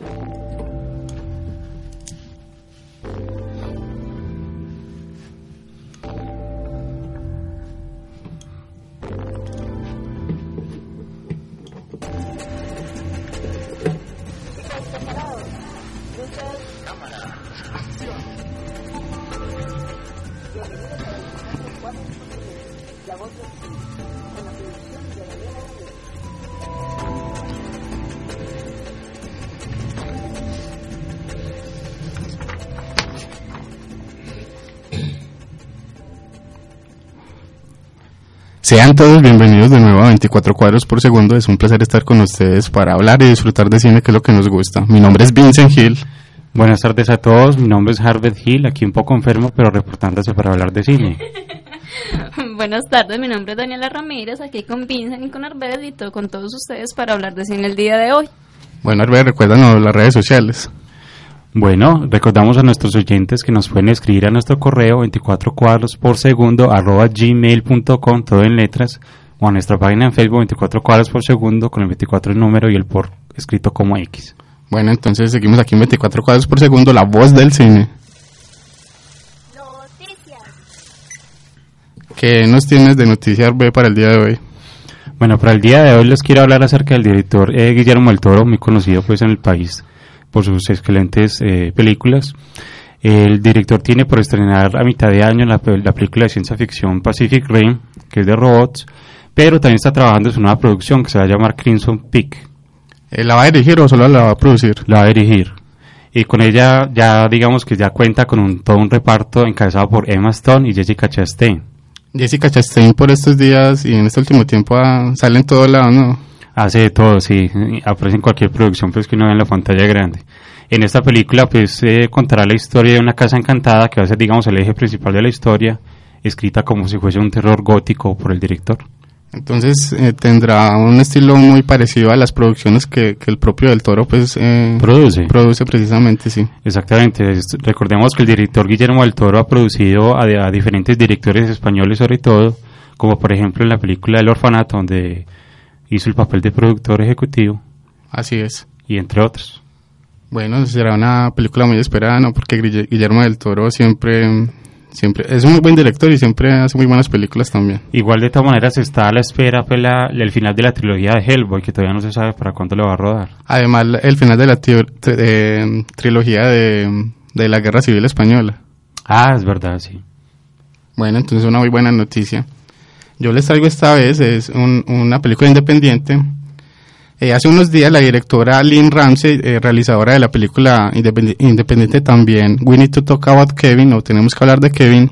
Thank you. Sean todos bienvenidos de nuevo a 24 cuadros por segundo. Es un placer estar con ustedes para hablar y disfrutar de cine, que es lo que nos gusta. Mi nombre es Vincent Hill. Buenas tardes a todos, mi nombre es Harvard Hill, aquí un poco enfermo, pero reportándose para hablar de cine. Buenas tardes, mi nombre es Daniela Ramírez, aquí con Vincent y con Arbed y todo, con todos ustedes para hablar de cine el día de hoy. Bueno, Arbed, recuérdanos las redes sociales. Bueno, recordamos a nuestros oyentes que nos pueden escribir a nuestro correo 24 cuadros por segundo arroba gmail.com, todo en letras, o a nuestra página en Facebook 24 cuadros por segundo con el 24 el número y el por escrito como X. Bueno, entonces seguimos aquí en 24 cuadros por segundo, la voz del cine. Noticias. ¿Qué nos tienes de noticias B para el día de hoy? Bueno, para el día de hoy les quiero hablar acerca del director eh, Guillermo del Toro, muy conocido pues en el país por sus excelentes eh, películas. El director tiene por estrenar a mitad de año la, la, película de ciencia ficción Pacific Rim, que es de robots, pero también está trabajando en su nueva producción que se va a llamar Crimson Peak. Eh, ¿La va a dirigir o solo la va a producir? La va a dirigir. Y con ella ya digamos que ya cuenta con un, todo un reparto encabezado por Emma Stone y Jessica Chastain. Jessica Chastain por estos días y en este último tiempo ah, sale en todo lado, ¿no? Hace de todo, sí. Aparece en cualquier producción pues, que uno ve en la pantalla grande. En esta película pues eh, contará la historia de una casa encantada que va a ser digamos el eje principal de la historia, escrita como si fuese un terror gótico por el director. Entonces eh, tendrá un estilo muy parecido a las producciones que, que el propio del Toro pues eh, produce. Produce precisamente, sí. Exactamente. Recordemos que el director Guillermo del Toro ha producido a, a diferentes directores españoles sobre todo, como por ejemplo en la película El Orfanato, donde hizo el papel de productor ejecutivo. Así es. Y entre otros. Bueno, será una película muy esperada, ¿no? Porque Guillermo del Toro siempre, siempre es un muy buen director y siempre hace muy buenas películas también. Igual de todas maneras está a la espera pues, la, el final de la trilogía de Hellboy, que todavía no se sabe para cuándo lo va a rodar. Además, el final de la eh, trilogía de, de la Guerra Civil Española. Ah, es verdad, sí. Bueno, entonces una muy buena noticia. Yo les traigo esta vez es un, una película independiente. Eh, hace unos días la directora Lynn Ramsey, eh, realizadora de la película independiente, independiente también, We Need to Talk About Kevin, o Tenemos que hablar de Kevin,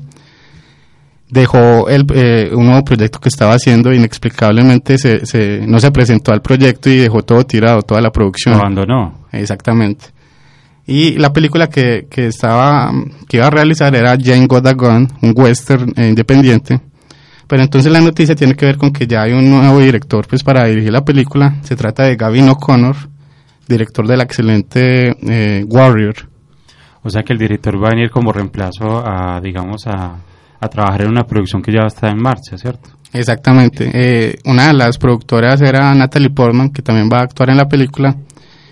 dejó el, eh, un nuevo proyecto que estaba haciendo, inexplicablemente se, se, no se presentó al proyecto y dejó todo tirado, toda la producción. Abandonó. Exactamente. Y la película que, que, estaba, que iba a realizar era Jane Got a Gun, un western independiente. Pero entonces la noticia tiene que ver con que ya hay un nuevo director pues para dirigir la película. Se trata de Gavin O'Connor, director de la excelente eh, Warrior. O sea que el director va a venir como reemplazo a, digamos, a, a trabajar en una producción que ya está en marcha, ¿cierto? Exactamente. Eh, una de las productoras era Natalie Portman, que también va a actuar en la película.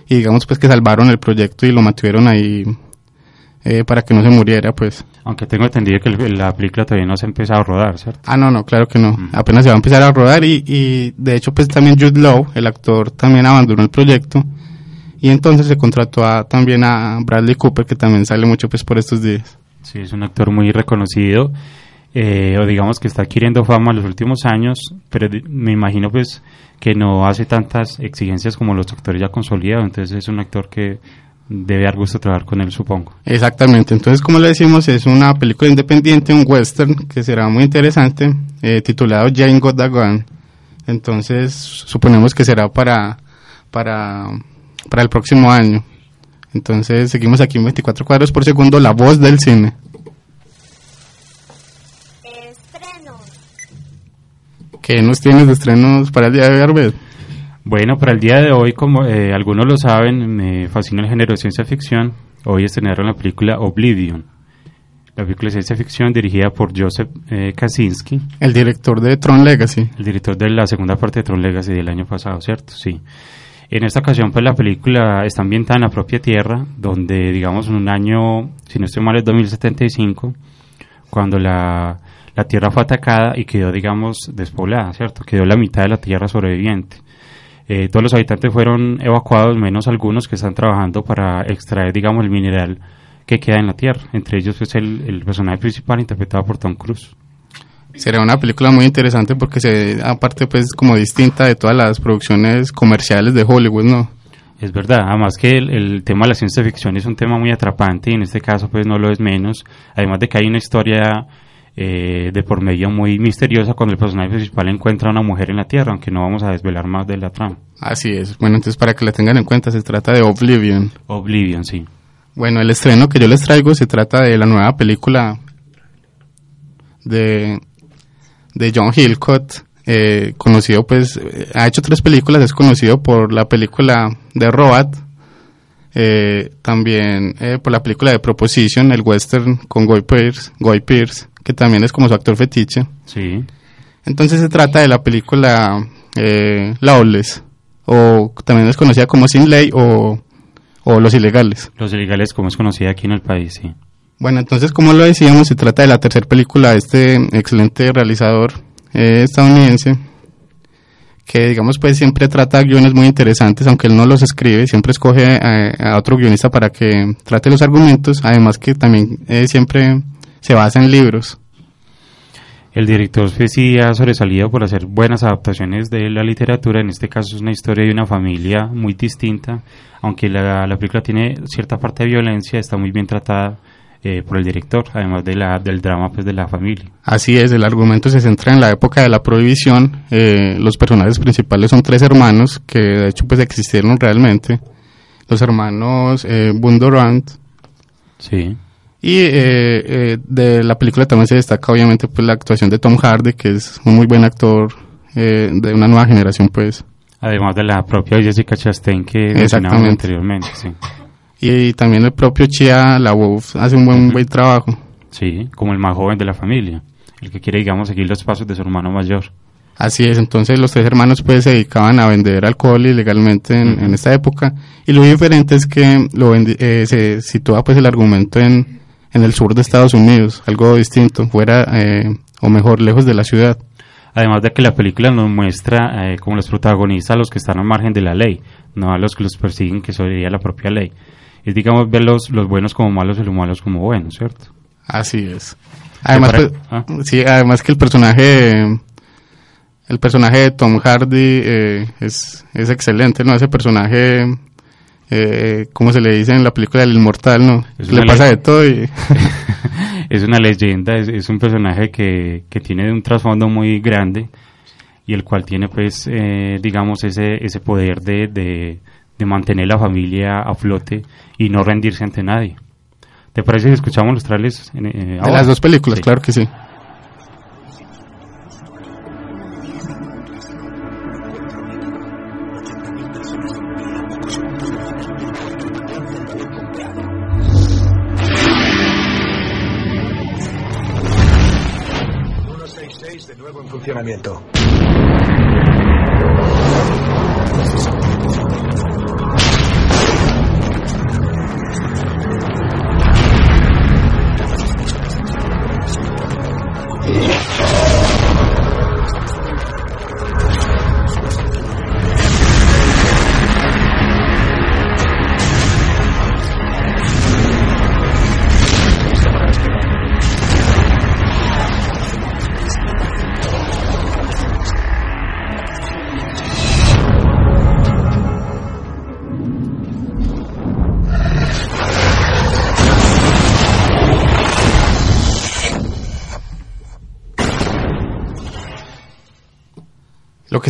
Y digamos pues que salvaron el proyecto y lo mantuvieron ahí eh, para que no se muriera, pues. Aunque tengo entendido que la película todavía no se ha empezado a rodar, ¿cierto? Ah, no, no, claro que no. Mm. Apenas se va a empezar a rodar y, y de hecho pues también Jude Law, el actor, también abandonó el proyecto y entonces se contrató a, también a Bradley Cooper, que también sale mucho pues por estos días. Sí, es un actor muy reconocido, eh, o digamos que está adquiriendo fama en los últimos años, pero me imagino pues que no hace tantas exigencias como los actores ya consolidados, entonces es un actor que debe dar gusto trabajar con él, supongo. Exactamente, entonces como le decimos, es una película independiente, un western, que será muy interesante, eh, titulado Jane Got a Gun. Entonces, suponemos que será para, para, para el próximo año. Entonces, seguimos aquí en 24 cuadros por segundo, la voz del cine. Estrenos. ¿Qué nos tienes de estrenos para el día de hoy? Bueno, para el día de hoy, como eh, algunos lo saben, me fascina el género de ciencia ficción. Hoy estrenaron la película Oblivion. La película de ciencia ficción dirigida por Joseph eh, Kaczynski, El director de Tron Legacy. el director de la segunda parte de Tron Legacy del año pasado, ¿cierto? Sí. En esta ocasión, pues la película está ambientada en la propia Tierra, donde, digamos, en un año, si no estoy mal, es 2075, cuando la, la Tierra fue atacada y quedó, digamos, despoblada, ¿cierto? Quedó la mitad de la Tierra sobreviviente. Eh, todos los habitantes fueron evacuados, menos algunos que están trabajando para extraer, digamos, el mineral que queda en la Tierra. Entre ellos, pues, el, el personaje principal interpretado por Tom Cruise. Será una película muy interesante porque se, aparte, pues, como distinta de todas las producciones comerciales de Hollywood, ¿no? Es verdad, además que el, el tema de la ciencia ficción es un tema muy atrapante y en este caso pues no lo es menos, además de que hay una historia eh, de por medio muy misteriosa cuando el personaje principal encuentra a una mujer en la Tierra, aunque no vamos a desvelar más de la trama. Así es. Bueno, entonces, para que la tengan en cuenta, se trata de Oblivion. Oblivion, sí. Bueno, el estreno que yo les traigo se trata de la nueva película de, de John Hillcott, eh, conocido pues, eh, ha hecho tres películas, es conocido por la película de Robot, eh, también eh, por la película de Proposition, el western con Guy Pearce, Guy Pearce, que también es como su actor fetiche. Sí, Entonces se trata de la película eh, Lawless, o también es conocida como Sin Ley o, o Los Ilegales. Los ilegales como es conocida aquí en el país, sí. Bueno, entonces, como lo decíamos, se trata de la tercera película de este excelente realizador eh, estadounidense, que digamos pues siempre trata guiones muy interesantes, aunque él no los escribe, siempre escoge a, a otro guionista para que trate los argumentos, además que también eh, siempre se basa en libros. El director sí ha sobresalido por hacer buenas adaptaciones de la literatura, en este caso es una historia de una familia muy distinta, aunque la, la película tiene cierta parte de violencia, está muy bien tratada eh, por el director, además de la, del drama pues de la familia. Así es, el argumento se centra en la época de la prohibición. eh, los personajes principales son tres hermanos que de hecho pues existieron realmente. Los hermanos eh, Bundorant. Sí. Y eh, eh, de la película también se destaca obviamente pues la actuación de Tom Hardy, que es un muy buen actor eh, de una nueva generación pues. Además de la propia Jessica Chastain que Exactamente. anteriormente, sí. Y, también el propio Chia LaBeouf hace un buen, buen trabajo. Sí, como el más joven de la familia, el que quiere, digamos, seguir los pasos de su hermano mayor. Así es, entonces los tres hermanos pues se dedicaban a vender alcohol ilegalmente en, en esta época y lo diferente es que lo eh, se sitúa pues el argumento en, en el sur de Estados Unidos, algo distinto, fuera eh, o mejor lejos de la ciudad. Además de que la película nos muestra eh, como los protagonistas a los que están al margen de la ley, no a los que los persiguen, que sería la propia ley. Es, digamos, ver los, los buenos como malos y los malos como buenos, ¿cierto? Así es. Además, pues, ah. sí, además que el personaje, el personaje de Tom Hardy eh, es, es excelente, ¿no? Ese personaje, eh, ¿cómo se le dice en la película del Inmortal, no? Es le pasa de todo y... es una leyenda, es, es un personaje que, que tiene un trasfondo muy grande y el cual tiene, pues, eh, digamos, ese, ese poder de, de, de mantener la familia a flote y no rendirse ante nadie. ¿Te parece que escuchamos los trailers? en- eh, De las dos películas, Sí. claro que sí.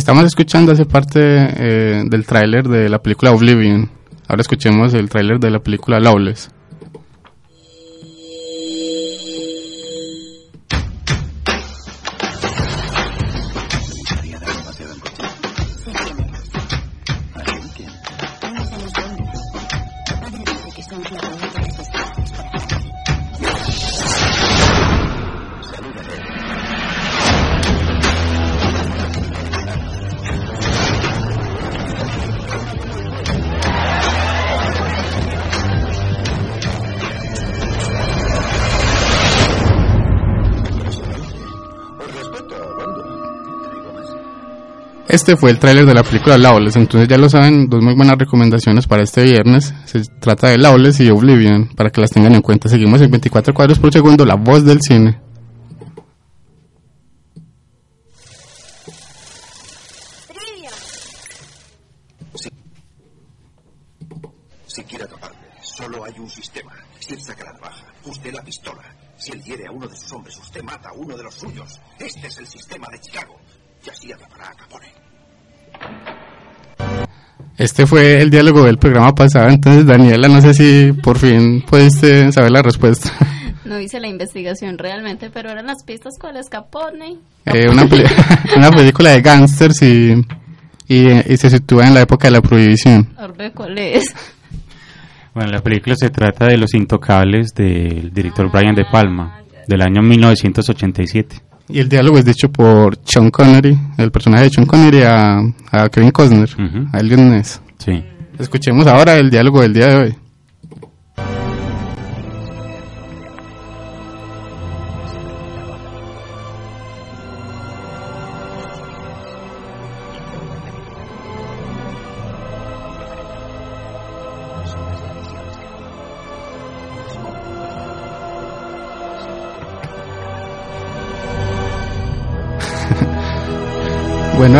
Estamos escuchando hace parte eh, del tráiler de la película Oblivion. Ahora escuchemos el tráiler de la película Lawless. Este fue el tráiler de la película Lawless, entonces ya lo saben, dos muy buenas recomendaciones para este viernes. Se trata de Lawless y Oblivion, para que las tengan en cuenta. Seguimos en 24 cuadros por segundo, la voz del cine. Si quiere solo hay un sistema. Si él saca la navaja, usted la pistola. Si él hiere a uno de sus hombres, usted mata a uno de los suyos. Este es el sistema de Chicago. Y así atrapará a Capone. Este fue el diálogo del programa pasado, entonces Daniela, no sé si por fin pudiste saber la respuesta. No hice la investigación realmente, pero eran las pistas cuáles Capone. Eh, una, peli- una película de gángsters y, y, y se sitúa en la época de la prohibición. Orbe, ¿cuál es? Bueno, la película se trata de Los Intocables del director Brian De Palma, del año 1987. Y el diálogo es dicho por Sean Connery, el personaje de Sean Connery a, a Kevin Costner, Ujú. a Elliot Ness. Sí. Escuchemos ahora el diálogo del día de hoy.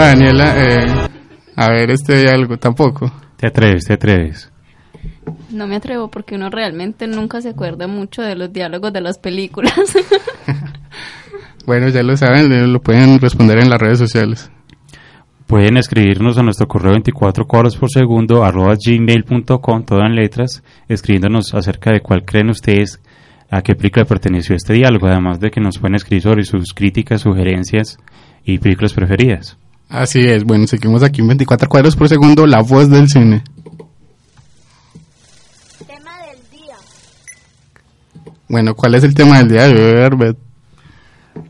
Daniela, eh, a ver este diálogo tampoco. Te atreves, te atreves. No me atrevo porque uno realmente nunca se acuerda mucho de los diálogos de las películas. Bueno, ya lo saben, le- lo pueden responder en las redes sociales. Pueden escribirnos a nuestro correo 24 cuadros por segundo arroba gmail.com, todo en letras, escribiéndonos acerca de cuál creen ustedes a qué película perteneció este diálogo, además de que nos pueden escribir sobre sus críticas, sugerencias y películas preferidas. Así es, bueno, seguimos aquí en 24 cuadros por segundo, la voz del cine. Tema del día. Bueno, ¿cuál es el tema del día de hoy, Herbert?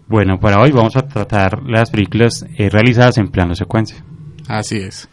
Bueno, para hoy vamos a tratar las películas eh, realizadas en plano secuencia. Así es.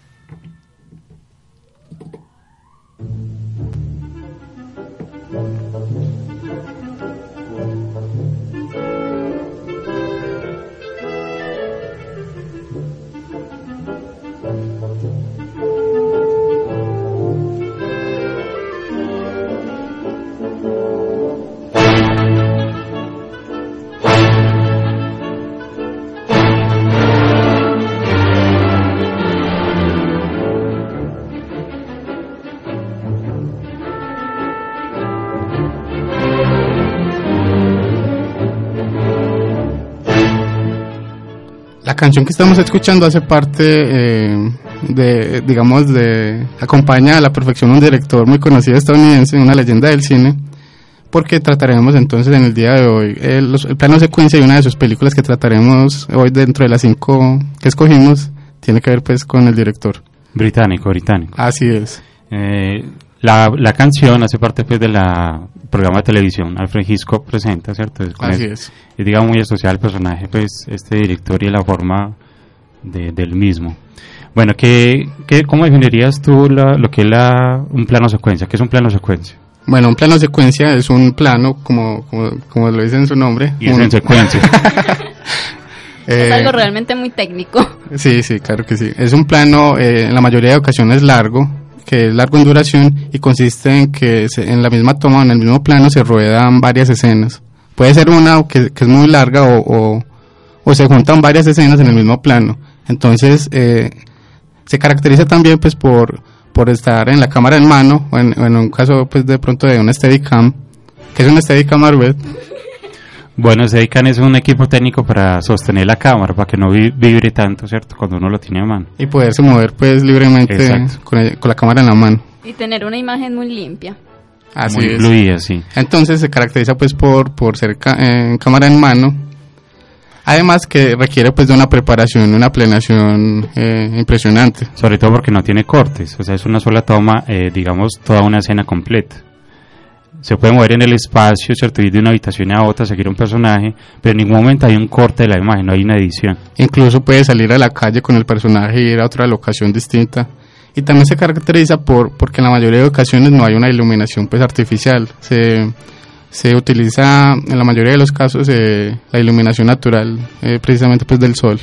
Canción que estamos escuchando hace parte eh, de, digamos, de, acompaña a la perfección un director muy conocido estadounidense, una leyenda del cine, porque trataremos entonces en el día de hoy eh, los- el plano secuencia de una de sus películas que trataremos hoy dentro de las cinco que escogimos, tiene que ver pues con el director. Británico, británico. Así es. Eh, la, la canción hace parte pues del programa de televisión Alfred Hitchcock presenta, ¿cierto? Es, Así es- es. es, digamos muy asociado al personaje, pues este director y la forma de- del mismo. Bueno, ¿qué, qué, ¿cómo definirías tú la- lo que es la, un plano secuencia? ¿Qué es un plano secuencia? Bueno, un plano secuencia es un plano, como, como, como lo dice en su nombre. Y es un- en secuencia. eh, es algo realmente muy técnico. Sí, sí, claro que sí. Es un plano eh, en la mayoría de ocasiones largo, que es largo en duración y consiste en que se- en la misma toma, en el mismo plano, se ruedan varias escenas. Puede ser una que, es muy larga o, o, o se juntan varias escenas en el mismo plano. Entonces, eh, se caracteriza también pues por, por estar en la cámara en mano o en, o en un caso pues de pronto de una Steadicam. que es una Steadicam, Arbet? Bueno, se dedican es un equipo técnico para sostener la cámara, para que no vi- vibre tanto, ¿cierto? Cuando uno lo tiene a mano. Y poderse mover pues libremente con, el- con la cámara en la mano. Y tener una imagen muy limpia. Así Muy es. fluida, sí. Entonces se caracteriza pues por, por ser ca- en cámara en mano. Además que requiere pues de una preparación, una planeación eh, impresionante. Sobre todo porque no tiene cortes, o sea, es una sola toma, eh, digamos, toda una escena completa. Se puede mover en el espacio, ¿cierto? Ir de una habitación a otra, seguir un personaje, pero en ningún momento hay un corte de la imagen, no hay una edición. Incluso puede salir a la calle con el personaje y ir a otra locación distinta. Y también se caracteriza por porque en la mayoría de ocasiones no hay una iluminación pues artificial. Se, se utiliza en la mayoría de los casos eh, la iluminación natural eh, precisamente pues del sol.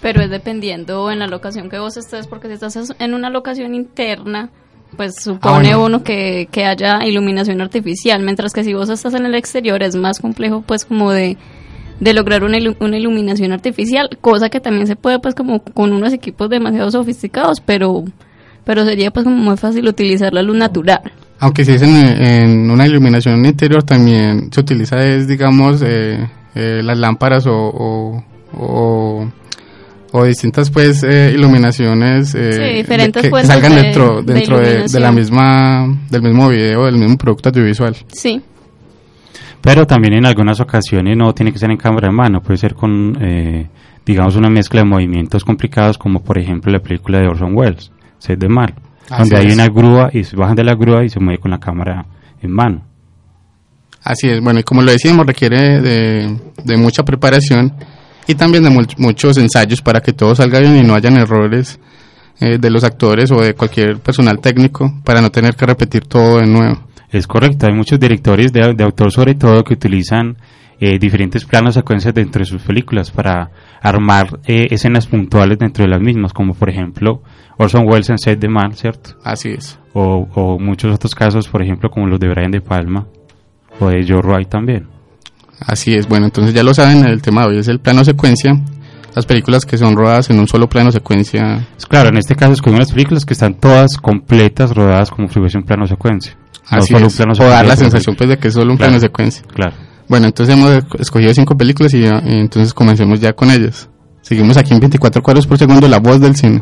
Pero es dependiendo en la locación que vos estés, porque si estás en una locación interna, pues supone bueno. uno que, que haya iluminación artificial, mientras que si vos estás en el exterior es más complejo pues como de, de lograr una, ilu- una iluminación artificial, cosa que también se puede pues como con unos equipos demasiado sofisticados, pero, pero sería pues como muy fácil utilizar la luz natural. Aunque si es en, en una iluminación interior también se utiliza es digamos eh, eh, las lámparas o, o, o- o distintas pues eh, iluminaciones eh, Sí, diferentes que, salgan de- dentro de dentro de, de la misma del mismo video del mismo producto audiovisual. Sí, Pero también en algunas ocasiones no tiene que ser en cámara en mano, puede ser con, eh, digamos, una mezcla de movimientos complicados, como por ejemplo la película de Orson Welles, Sed de Mar, Así donde hay una grúa y se bajan de la grúa y se mueve con la cámara en mano. Así es, bueno, y como lo decíamos, requiere de, de mucha preparación y también de muchos ensayos para que todo salga bien y no hayan errores eh, de los actores o de cualquier personal técnico para no tener que repetir todo de nuevo. Es correcto, hay muchos directores de, de autor sobre todo que utilizan eh, diferentes planos secuencias dentro de sus películas para armar eh, escenas puntuales dentro de las mismas, como por ejemplo Orson Welles en Set de Man, ¿cierto? Así es. O, o muchos otros casos, por ejemplo, como los de Brian De Palma o de Joe Wright también. Así es, bueno, entonces ya lo saben, el tema de hoy es el plano secuencia, las películas que son rodadas en un solo plano secuencia. Claro, en este caso escogimos las películas que están todas completas, rodadas como si fuese un plano secuencia. No Así solo es, un plano o dar la sensación pues de que es solo un Claro. plano secuencia. Claro. Bueno, entonces hemos escogido cinco películas y, ya- y entonces comencemos ya con ellas. Seguimos aquí en 24 cuadros por segundo, la voz del cine.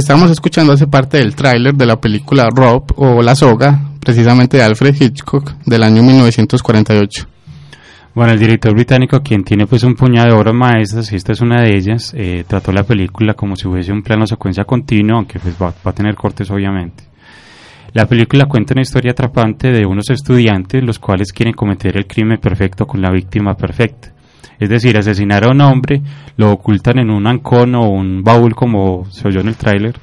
Que estábamos escuchando hace parte del tráiler de la película Rob o La Soga, precisamente de Alfred Hitchcock del año 1948. Bueno, el director británico, quien tiene pues un puñado de obras maestras, y esta es una de ellas, eh, trató la película como si fuese un plano secuencia continuo, aunque pues va a tener cortes obviamente. La película cuenta una historia atrapante de unos estudiantes los cuales quieren cometer el crimen perfecto con la víctima perfecta. Es decir, asesinar a un hombre, lo ocultan en un ancón o un baúl como se oyó en el tráiler,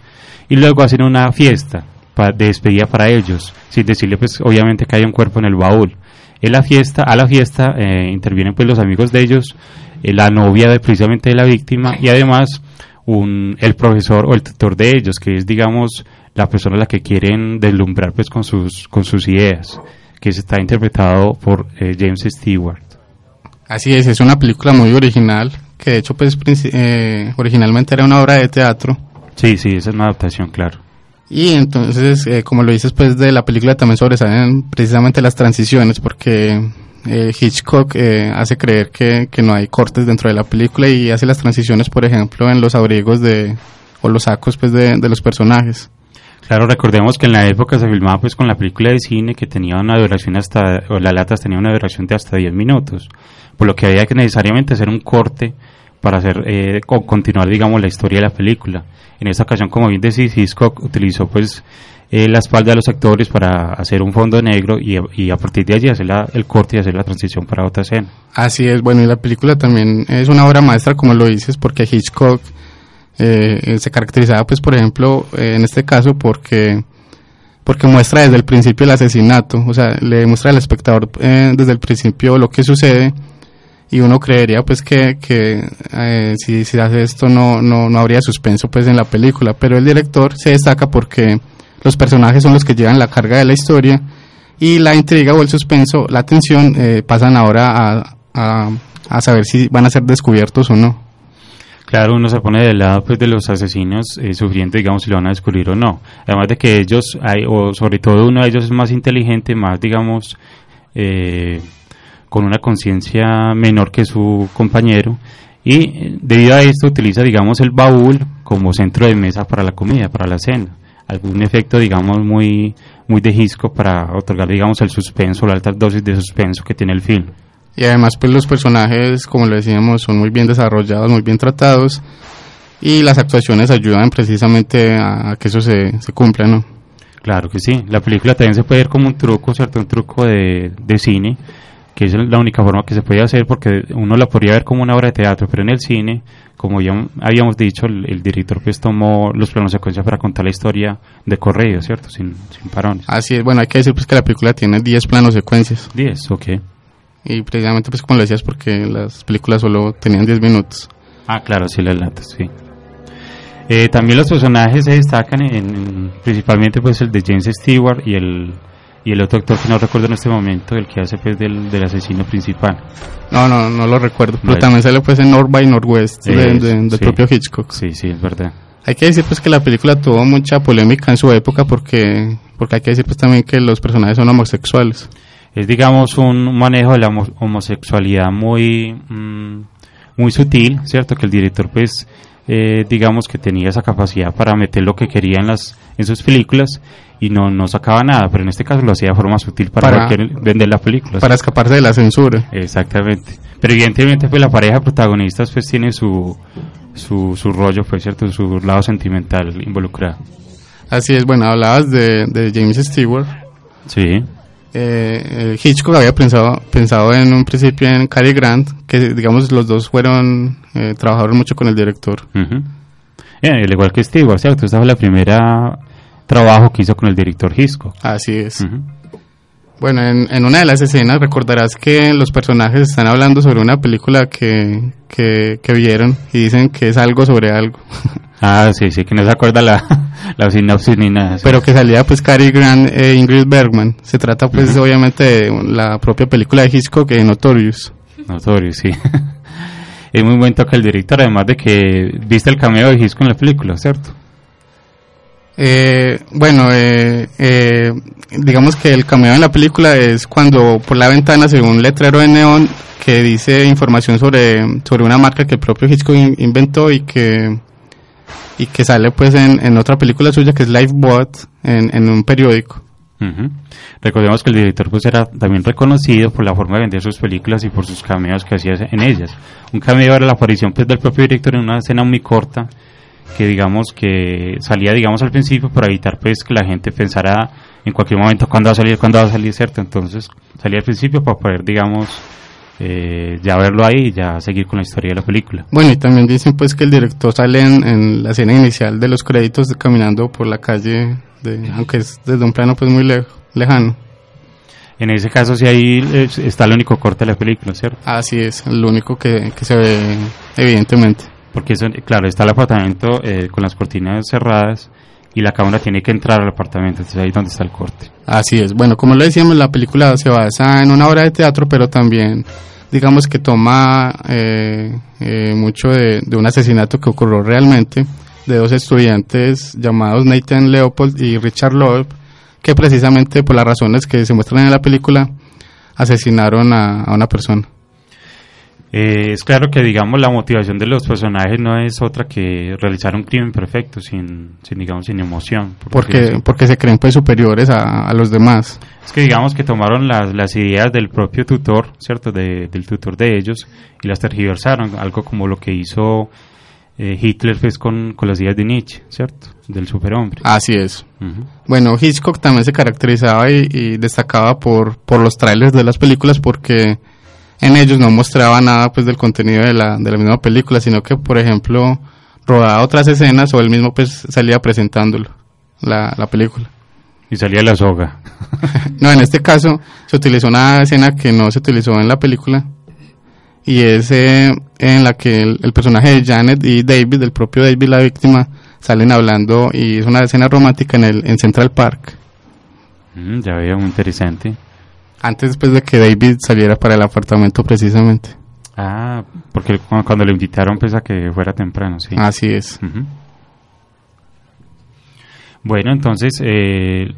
y luego hacen una fiesta de despedida para ellos, sin decirle pues obviamente que hay un cuerpo en el baúl. En la fiesta, a la fiesta eh, intervienen pues los amigos de ellos, eh, la novia de, precisamente de la víctima y además un, el profesor o el tutor de ellos, que es digamos la persona a la que quieren deslumbrar pues con sus, con sus ideas, que está interpretado por eh, James Stewart. Así es, es una película muy original, que de hecho pues eh, originalmente era una obra de teatro. Sí, sí, esa es una adaptación, claro. Y entonces, eh, como lo dices, pues de la película también sobresalen precisamente las transiciones, porque eh, Hitchcock eh, hace creer que, que no hay cortes dentro de la película y hace las transiciones, por ejemplo, en los abrigos de, o los sacos pues de, de los personajes. Claro, recordemos que en la época se filmaba pues con la película de cine que tenía una duración hasta, o las latas tenían una duración de hasta 10 minutos, por lo que había que necesariamente hacer un corte para hacer, eh, co- continuar digamos la historia de la película. En esta ocasión, como bien decís, Hitchcock utilizó pues eh, la espalda de los actores para hacer un fondo negro y, a partir de allí hacer la- el corte y hacer la transición para otra escena. Así es, bueno, y la película también es una obra maestra, como lo dices, porque Hitchcock eh, se caracterizaba, pues, por ejemplo, eh, en este caso, porque porque muestra desde el principio el asesinato, o sea, le muestra al espectador eh, desde el principio lo que sucede y uno creería, pues, que, que eh, si, si hace esto no, no, no habría suspenso, pues, en la película, pero el director se destaca porque los personajes son los que llevan la carga de la historia y la intriga o el suspenso, la tensión, eh, pasan ahora a, a, a saber si van a ser descubiertos o no. Claro, uno se pone del lado pues, de los asesinos eh, sufriendo, digamos, si lo van a descubrir o no. Además de que ellos, hay, o sobre todo uno de ellos es más inteligente, más, digamos, eh, con una conciencia menor que su compañero. Y eh, debido a esto utiliza, digamos, el baúl como centro de mesa para la comida, para la cena. Algún efecto, digamos, muy, muy de Hitchcock para otorgar, digamos, el suspenso, la alta dosis de suspenso que tiene el film. Y además, pues los personajes, como lo decíamos, son muy bien desarrollados, muy bien tratados. Y las actuaciones ayudan precisamente a, a que eso se, se cumpla, ¿no? Claro que sí. La película también se puede ver como un truco, ¿cierto? Un truco de, de cine, que es la única forma que se puede hacer porque uno la podría ver como una obra de teatro, pero en el cine, como ya habíamos dicho, el, el director pues tomó los planos secuencia para contar la historia de correo, ¿cierto? Sin, sin parones. Así es, bueno, hay que decir pues que la película tiene 10 planos secuencias. 10, ok. Y precisamente, pues como lo decías, porque las películas solo tenían 10 minutos. Ah, claro, sí, las latas, sí. Eh, también los personajes se destacan en, en- principalmente pues el de James Stewart y el y el otro actor que no recuerdo en este momento, el que hace pues del, del asesino principal. No, no, no lo recuerdo, pero Vale. también sale pues en North by Northwest de- de- del sí. propio Hitchcock. Sí, sí, es verdad. Hay que decir pues que la película tuvo mucha polémica en su época porque porque hay que decir pues también que los personajes son homosexuales. Es digamos un manejo de la homo- homosexualidad muy mm, muy sutil, ¿cierto? Que el director pues eh, digamos que tenía esa capacidad para meter lo que quería en las en sus películas y no no sacaba nada, pero en este caso lo hacía de forma sutil para, Para- cualquier- vender la película. Para ¿sí? escaparse de la censura. Exactamente. Pero evidentemente pues la pareja de protagonistas pues tiene su su, su rollo, pues cierto, su lado sentimental involucrado. Así es, bueno, hablabas de, de James Stewart. Sí. Eh, eh, Hitchcock había pensado, pensado en un principio en Cary Grant, que digamos los dos fueron, eh, trabajaron mucho con el director. Eh, al igual que Stewart, ¿cierto? Esta fue la primera trabajo que hizo con el director Hitchcock. Así es. Bueno, en, en una de las escenas recordarás que los personajes están hablando sobre una película que, que, que vieron y dicen que es algo sobre algo. Ah, sí, sí, que no se acuerda la, la sinopsis ni nada. Pero que salía pues Cary Grant e Ingrid Bergman. Se trata pues obviamente de la propia película de Hitchcock, eh, Notorious. Notorio, sí. es muy buen toque el director, además de que viste el cameo de Hitchcock en la película, ¿cierto? Eh, bueno, eh, eh, digamos que el cameo en la película es cuando por la ventana se ve un letrero de neón que dice información sobre, sobre una marca que el propio Hitchcock in- inventó y que y que sale pues en, en otra película suya que es Lifebot en, en un periódico. Recordemos que el director pues era también reconocido por la forma de vender sus películas y por sus cameos que hacía en ellas. Un cameo era la aparición pues del propio director en una escena muy corta que digamos que salía digamos al principio para evitar pues que la gente pensara en cualquier momento cuándo va a salir, cuándo va a salir, ¿cierto? Entonces salía al principio para poder digamos eh, ya verlo ahí y ya seguir con la historia de la película. Bueno, y también dicen pues que el director sale en, en la escena inicial de los créditos de- caminando por la calle, de, aunque es desde un plano pues muy lejo- lejano. En ese caso sí ahí eh, está el único corte de la película, ¿cierto? Así es, lo único que, que se ve evidentemente. Porque eso, claro, está el apartamento eh, con las cortinas cerradas y la cámara tiene que entrar al apartamento, entonces ahí es donde está el corte. Así es. Bueno, como lo decíamos, la película se basa en una obra de teatro, pero también, digamos que toma eh, eh, mucho de, un asesinato que ocurrió realmente de dos estudiantes llamados Nathan Leopold y Richard Loeb, que precisamente por las razones que se muestran en la película asesinaron a una persona. Eh, es claro que, digamos, la motivación de los personajes no es otra que realizar un crimen perfecto, sin, sin digamos, sin emoción. por Porque, porque se creen pues superiores a, a los demás. Es que, digamos, que tomaron las, las ideas del propio tutor, ¿cierto? De- del tutor de ellos y las tergiversaron, algo como lo que hizo eh, Hitler pues con, con las ideas de Nietzsche, ¿cierto? Del superhombre. Así es. Bueno, Hitchcock también se caracterizaba y, y destacaba por, por los trailers de las películas porque en ellos no mostraba nada pues del contenido de la, de la misma película, sino que, por ejemplo, rodaba otras escenas o él mismo pues salía presentándolo, la, la película. Y salía la soga. No, en este caso se utilizó una escena que no se utilizó en la película y es eh, en la que el, el personaje de Janet y David, el propio David, la víctima, salen hablando y es una escena romántica en el en Central Park. Mm, ya veo, muy interesante. Antes después de que David saliera para el apartamento precisamente. Ah, porque cu- cuando lo invitaron pues a que fuera temprano, sí. Así es. Bueno, entonces, eh,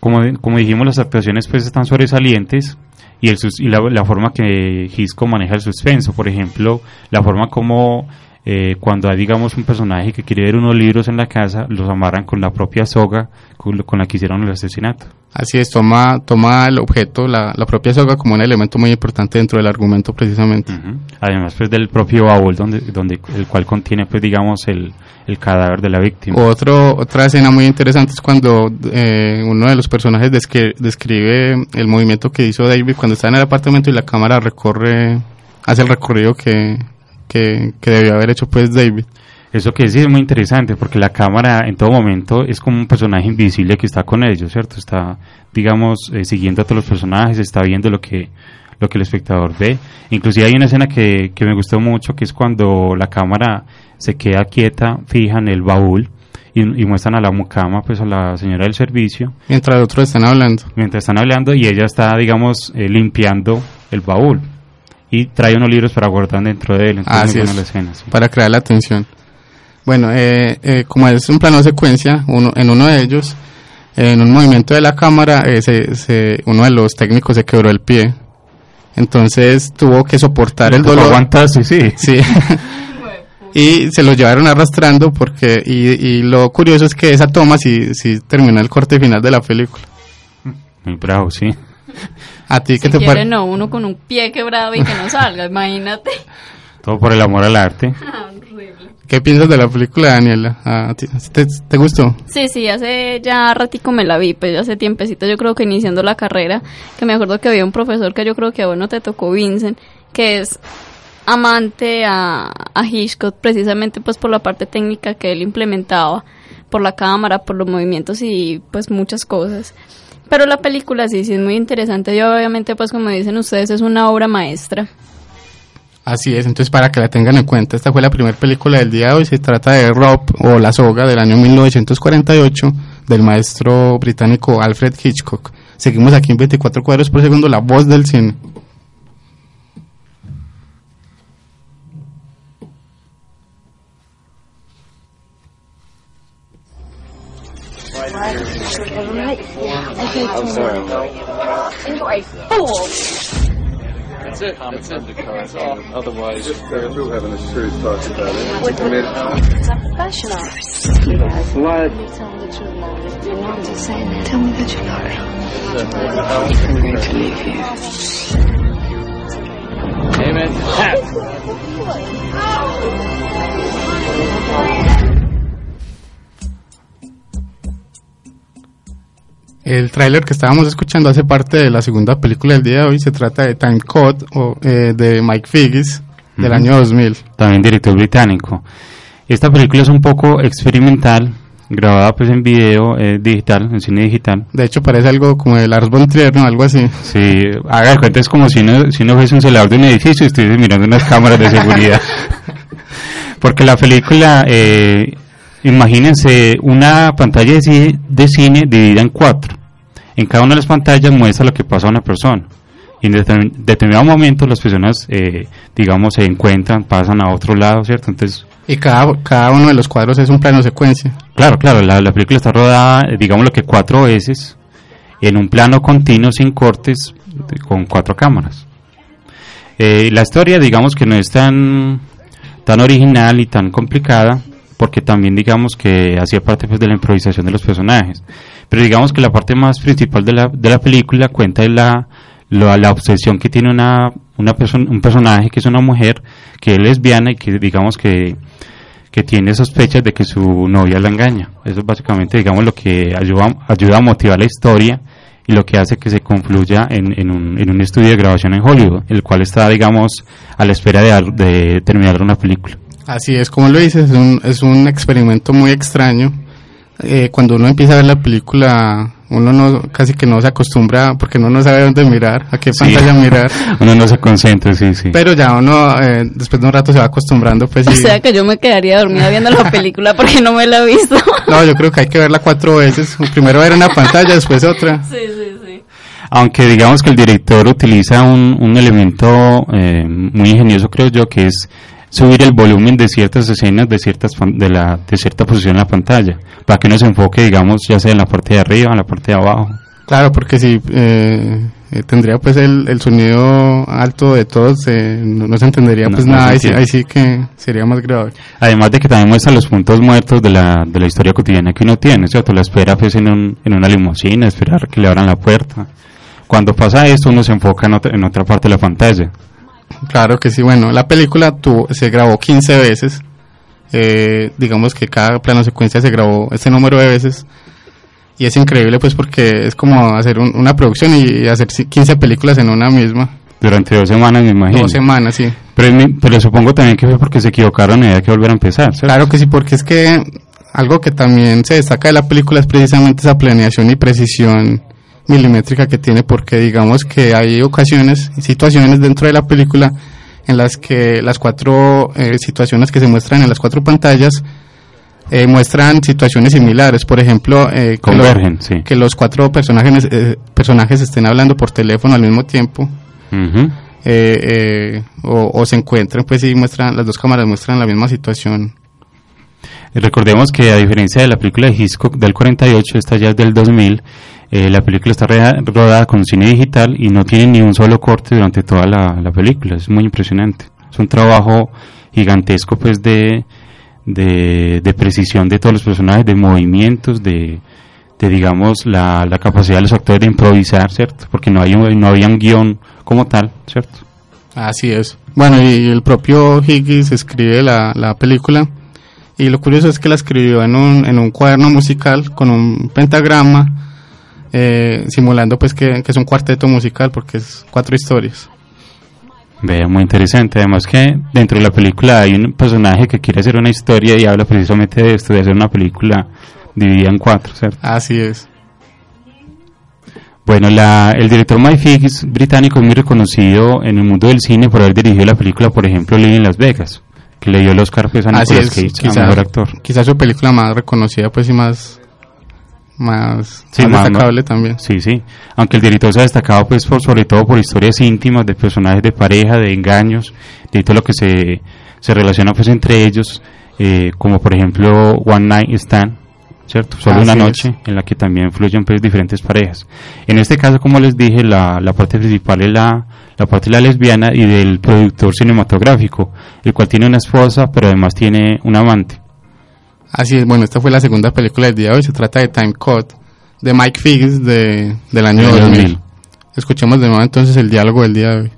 como, como dijimos, las actuaciones pues están sobresalientes y, el y la, la forma que Hitchcock maneja el suspenso, por ejemplo, la forma como eh, cuando hay, digamos, un personaje que quiere ver unos libros en la casa, los amarran con la propia soga con, la que hicieron el asesinato. Así es, toma, toma el objeto, la, la propia soga, como un elemento muy importante dentro del argumento precisamente. Además, pues del propio baúl donde, donde el cual contiene, pues digamos, el, el cadáver de la víctima. Otro, otra escena muy interesante es cuando eh, uno de los personajes descri- describe el movimiento que hizo David cuando está en el apartamento y la cámara recorre, hace el recorrido que, que, que debió haber hecho pues David. Eso que sí es muy interesante porque la cámara en todo momento es como un personaje invisible que está con ellos, ¿cierto? Está, digamos, eh, siguiendo a todos los personajes, está viendo lo que lo que el espectador ve. Inclusive hay una escena que, que me gustó mucho que es cuando la cámara se queda quieta, fija en el baúl y, y muestran a la mucama, pues a la señora del servicio, Mientras otros están hablando. mientras están hablando y ella está, digamos, eh, limpiando el baúl y trae unos libros para guardar dentro de él. Entonces, Así muy buena es. la escena, sí. para crear la atención. Bueno, eh, eh, como es un plano de secuencia, uno, en uno de ellos, en un movimiento de la cámara, eh, se- se- uno de los técnicos se quebró el pie. Entonces tuvo que soportar el dolor. sí. Sí. y se lo llevaron arrastrando porque, y, y lo curioso es que esa toma sí, sí terminó el corte final de la película. Muy bravo, sí. ¿A ti qué Si te quiere, parece? no, uno con un pie quebrado y que no salga, imagínate. Todo por el amor al arte. Horrible. ¿Qué piensas de la película, Daniela? ¿A ti- ¿Te, te gustó? Sí, sí, hace ya ratico me la vi, pues ya hace tiempecito, yo creo que iniciando la carrera, que me acuerdo que había un profesor que yo creo que a bueno te tocó Vincent, que es amante a, a Hitchcock precisamente pues por la parte técnica que él implementaba, por la cámara, por los movimientos y pues muchas cosas. Pero la película sí, sí es muy interesante y obviamente pues como dicen ustedes es una obra maestra. Así es, entonces para que la tengan en cuenta, esta fue la primera película del día de hoy, se trata de Rob o La Soga del año 1948 del maestro británico Alfred Hitchcock. Seguimos aquí en 24 cuadros por segundo, la voz del cine. I'm sorry. You are a fool. That's it. That's it. Otherwise, having a serious talk about it. I mean, it's a professional. That you love me. That. You. I'm going to leave. Amen. El tráiler que estábamos escuchando hace parte de la segunda película del día de hoy, se trata de Time Code o, eh, de Mike Figgis del año 2000. También director británico. Esta película es un poco experimental, grabada pues en video eh, digital, en cine digital. De hecho parece algo como de Lars von Trier, ¿no? Algo así. Sí, haga de cuenta es como si uno, si uno fuese un celador de un edificio y estuviese mirando unas cámaras de seguridad. Porque la película, eh, imagínense una pantalla de, ci- de cine dividida en cuatro. En cada una de las pantallas muestra lo que pasa a una persona. Y en determin- determinado momento las personas, eh, digamos, se encuentran, pasan a otro lado, ¿cierto? Entonces, Y cada, cada uno de los cuadros es un plano secuencia. Claro, claro, la, la película está rodada, eh, digamos lo que cuatro veces, en un plano continuo sin cortes, con cuatro cámaras. Eh, la historia, digamos que no es tan, tan original y tan complicada, porque también digamos que hacía parte pues, de la improvisación de los personajes. Pero digamos que la parte más principal de la, de la película cuenta de la, la, la obsesión que tiene una, una persona, un personaje que es una mujer, que es lesbiana y que digamos que que tiene sospechas de que su novia la engaña. Eso es básicamente, digamos, lo que ayuda, ayuda a motivar la historia y lo que hace que se confluya en, en, un, en un estudio de grabación en Hollywood, el cual está, digamos, a la espera de, de terminar una película. Así es, como lo dices, es un, es un experimento muy extraño. Eh, cuando uno empieza a ver la película, uno no casi que no se acostumbra porque uno no sabe dónde mirar, a qué Sí. pantalla mirar. uno no se concentra, sí, sí. Pero ya uno, eh, después de un rato se va acostumbrando, pues O sea que yo me quedaría dormida viendo la película porque no me la he visto. No, yo creo que hay que verla cuatro veces. Primero ver una pantalla, después otra. Sí, sí, sí. Aunque digamos que el director utiliza un, un elemento eh, muy ingenioso, creo yo, que es subir el volumen de ciertas escenas de ciertas de la de cierta posición en la pantalla, para que uno se enfoque, digamos, ya sea en la parte de arriba, en la parte de abajo. Claro, porque si eh, eh, tendría pues el, el sonido alto de todos, eh, no, no se entendería No, pues no nada, sí, ahí sí que sería más grave. Además de que también muestra los puntos muertos de la, de la historia cotidiana que uno tiene, ¿cierto? La espera pues en, un, en una limusina, esperar que le abran la puerta. Cuando pasa esto uno se enfoca en otra, en otra parte de la pantalla. Claro que sí, bueno, la película tuvo, se grabó 15 veces, eh, digamos que cada plano secuencia se grabó ese número de veces, y es increíble pues porque es como hacer un- una producción y, y hacer ci- 15 películas en una misma, Durante dos semanas, me imagino. dos semanas, sí. Pero, supongo también que fue porque se equivocaron y había que volver a empezar, ¿cierto? Claro que sí, porque es que algo que también se destaca de la película es precisamente esa planeación y precisión milimétrica que tiene, porque digamos que hay ocasiones, situaciones dentro de la película en las que las cuatro eh, situaciones que se muestran en las cuatro pantallas eh, muestran situaciones similares. Por ejemplo, eh, que, sí. los cuatro personajes, eh, personajes estén hablando por teléfono al mismo tiempo. O, o se encuentran, pues sí, muestran, las dos cámaras muestran la misma situación. Recordemos que a diferencia de la película de Hitchcock del 48, esta ya es del 2000, eh, la película está rodada con cine digital y no tiene ni un solo corte durante toda la, la película. Es muy impresionante. Es un trabajo gigantesco pues de, de, de precisión de todos los personajes, de movimientos, de, de digamos la, la capacidad de los actores de improvisar, ¿cierto? Porque no, hay un- no había un guion como tal, ¿cierto? Así es. Bueno, y el propio Higgins escribe la, la película y lo curioso es que la escribió en un, en un cuaderno musical con un pentagrama eh, simulando pues que, que es un cuarteto musical porque es cuatro historias. Vea, muy interesante. Además que dentro de la película hay un personaje que quiere hacer una historia y habla precisamente de esto, de hacer una película dividida en cuatro, ¿cierto? Así es. Bueno, la, el director Mike Higgs, británico, es muy reconocido en el mundo del cine por haber dirigido la película, por ejemplo, Living en Las Vegas, que le dio el Oscar pues, a Nicolas es. Cage, a Quizá, mejor actor. quizá su película más reconocida pues y más, más, Sí, más más- destacable también. Sí, sí. Aunque el director se ha destacado, pues, por, sobre todo por historias íntimas de personajes de pareja, de engaños, de todo lo que se, se relaciona, pues, entre ellos, eh, como por ejemplo One Night Stand, ¿cierto? Solo Así una es. noche en la que también fluyen, pues, diferentes parejas. En este caso, como les dije, la, la parte principal es la, la parte de la lesbiana y del productor cinematográfico, el cual tiene una esposa, pero además tiene un amante. Así es, bueno, esta fue la segunda película del día de hoy, se trata de Time Code, de Mike Figgins de, del año Del año 2000. 2000. Escuchemos de nuevo entonces el diálogo del día de hoy.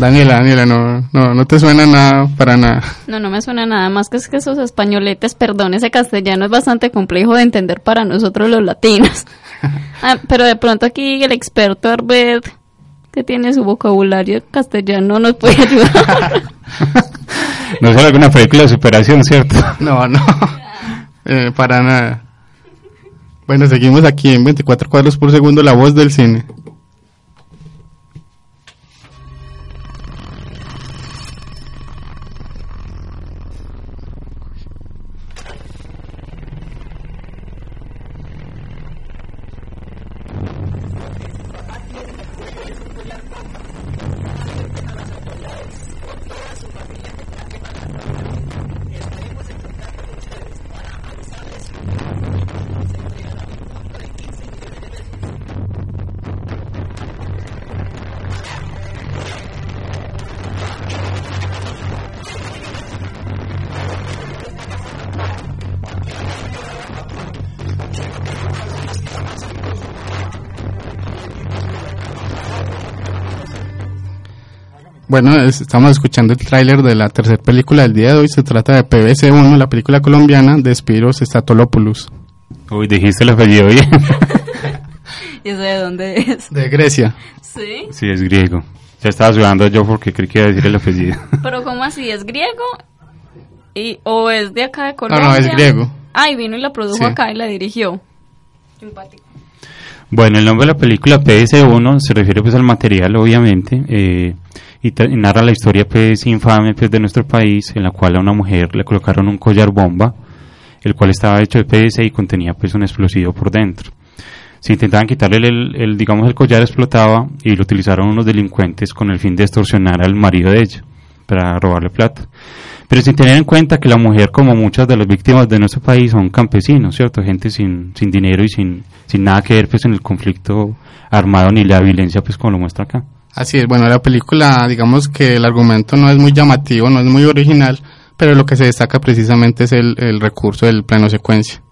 Daniela, Daniela, no, no, no te suena nada para nada. No, no me suena nada más que es que esos españoletes, perdón, ese castellano es bastante complejo de entender para nosotros los latinos. Ah, pero de pronto aquí el experto Arbed, que tiene su vocabulario castellano, nos puede ayudar. No es alguna película de superación, ¿cierto? No, no, eh, para nada. Bueno, seguimos aquí en 24 cuadros por segundo, la voz del cine. Bueno, es- estamos escuchando el tráiler de la tercera película del día de hoy. Se trata de PBC1, la película colombiana de Spiros Statolopoulos, Uy, dijiste el apellido bien. ¿Y eso de dónde es? de Grecia. Sí. sí, es griego. Ya estaba sudando yo porque creí que iba a decir el apellido. Pero ¿cómo así? ¿Es griego? Y, ¿O es de acá de No, Colombia? no, es griego. Ah, y vino y la produjo Sí. acá y la dirigió. Simpático. Bueno, el nombre de la película PS1 se refiere pues al material, obviamente, eh, y, narra la historia pues infame pues de nuestro país, en la cual a una mujer le colocaron un collar bomba, el cual estaba hecho de PS y contenía pues un explosivo por dentro. Si intentaban quitarle el, el, digamos el collar explotaba y lo utilizaron unos delincuentes con el fin de extorsionar al marido de ella para robarle plata. Pero sin tener en cuenta que la mujer, como muchas de las víctimas de nuestro país, son campesinos, ¿cierto? Gente sin, sin dinero y sin, sin nada que ver pues en el conflicto armado ni la violencia pues como lo muestra acá. Así es, bueno, la película, digamos que el argumento no es muy llamativo, no es muy original, pero lo que se destaca precisamente es el, el recurso del plano secuencia.